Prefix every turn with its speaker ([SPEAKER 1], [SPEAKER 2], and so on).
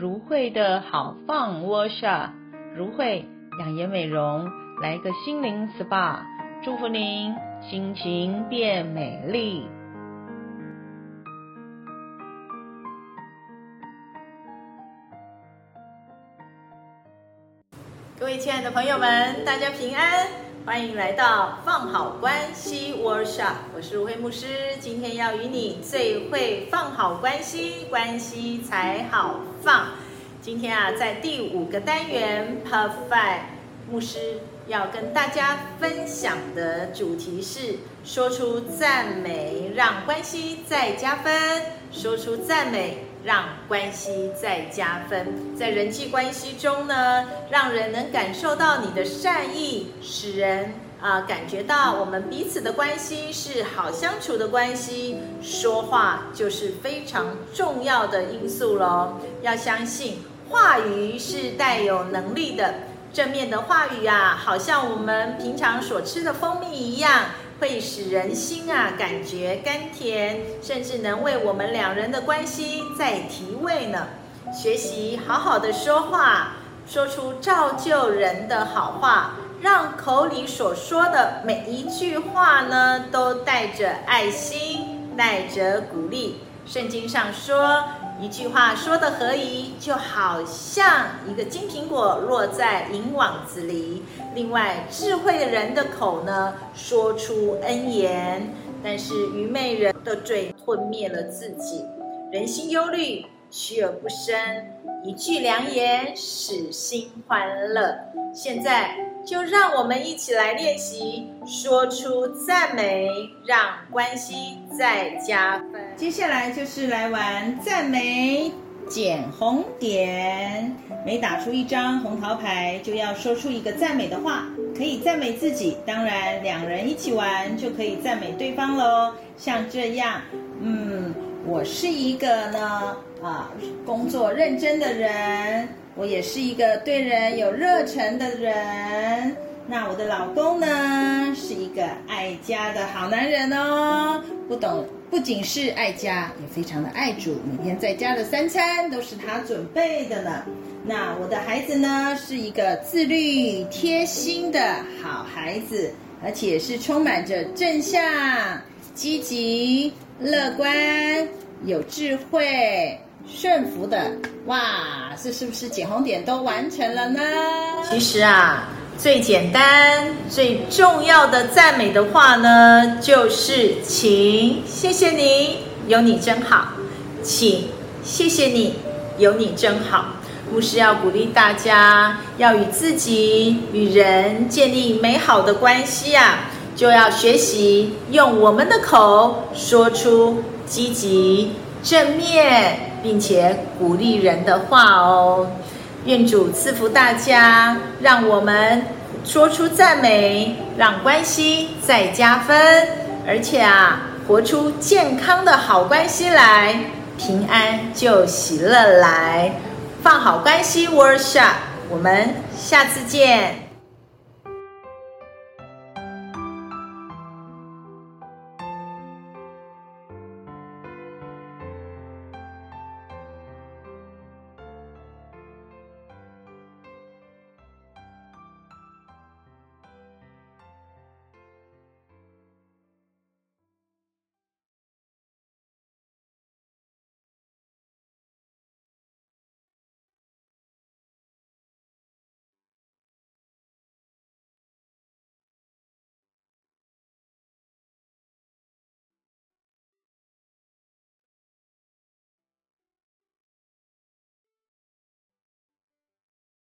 [SPEAKER 1] 如慧的好放窝下如慧养颜美容，来个心灵 SPA，祝福您心情变美丽。
[SPEAKER 2] 各位亲爱的朋友们，大家平安。欢迎来到放好关系 Workshop，我是如慧牧师，今天要与你最会放好关系，关系才好放。今天啊，在第五个单元 Part Five，牧师要跟大家分享的主题是说出赞美，让关系再加分。说出赞美。让关系再加分，在人际关系中呢，让人能感受到你的善意，使人啊、感觉到我们彼此的关系是好相处的关系。说话就是非常重要的因素喽。要相信话语是带有能力的，正面的话语啊，好像我们平常所吃的蜂蜜一样。会使人心啊感觉甘甜，甚至能为我们两人的关系再提味呢。学习好好的说话，说出造就人的好话，让口里所说的每一句话呢，都带着爱心，带着鼓励。圣经上说。一句话说的合宜，就好像一个金苹果落在银网子里。另外，智慧的人的口呢，说出恩言，但是愚昧人的嘴吞灭了自己。人心忧虑，虚而不生；一句良言，使心欢乐。现在。就让我们一起来练习，说出赞美，让关系再加分。
[SPEAKER 1] 接下来就是来玩赞美捡红点，每打出一张红桃牌，就要说出一个赞美的话，可以赞美自己，当然两人一起玩就可以赞美对方喽。像这样，嗯，我是一个呢，啊，工作认真的人。我也是一个对人有热忱的人。那我的老公呢，是一个爱家的好男人哦。不懂，不仅是爱家，也非常的爱主。每天在家的三餐都是他准备的呢。那我的孩子呢，是一个自律、贴心的好孩子，而且是充满着正向、积极、乐观、有智慧。顺服的哇，这是不是捡红点都完成了呢？
[SPEAKER 2] 其实啊，最简单、最重要的赞美的话呢，就是请，谢谢你，有你真好，请，谢谢你，有你真好。牧师要鼓励大家，要与自己、与人建立美好的关系啊，就要学习用我们的口说出积极、正面。并且鼓励人的话哦，愿主赐福大家，让我们说出赞美，让关系再加分，而且啊，活出健康的好关系来，平安就喜乐来，放好关系 Workshop，我们下次见。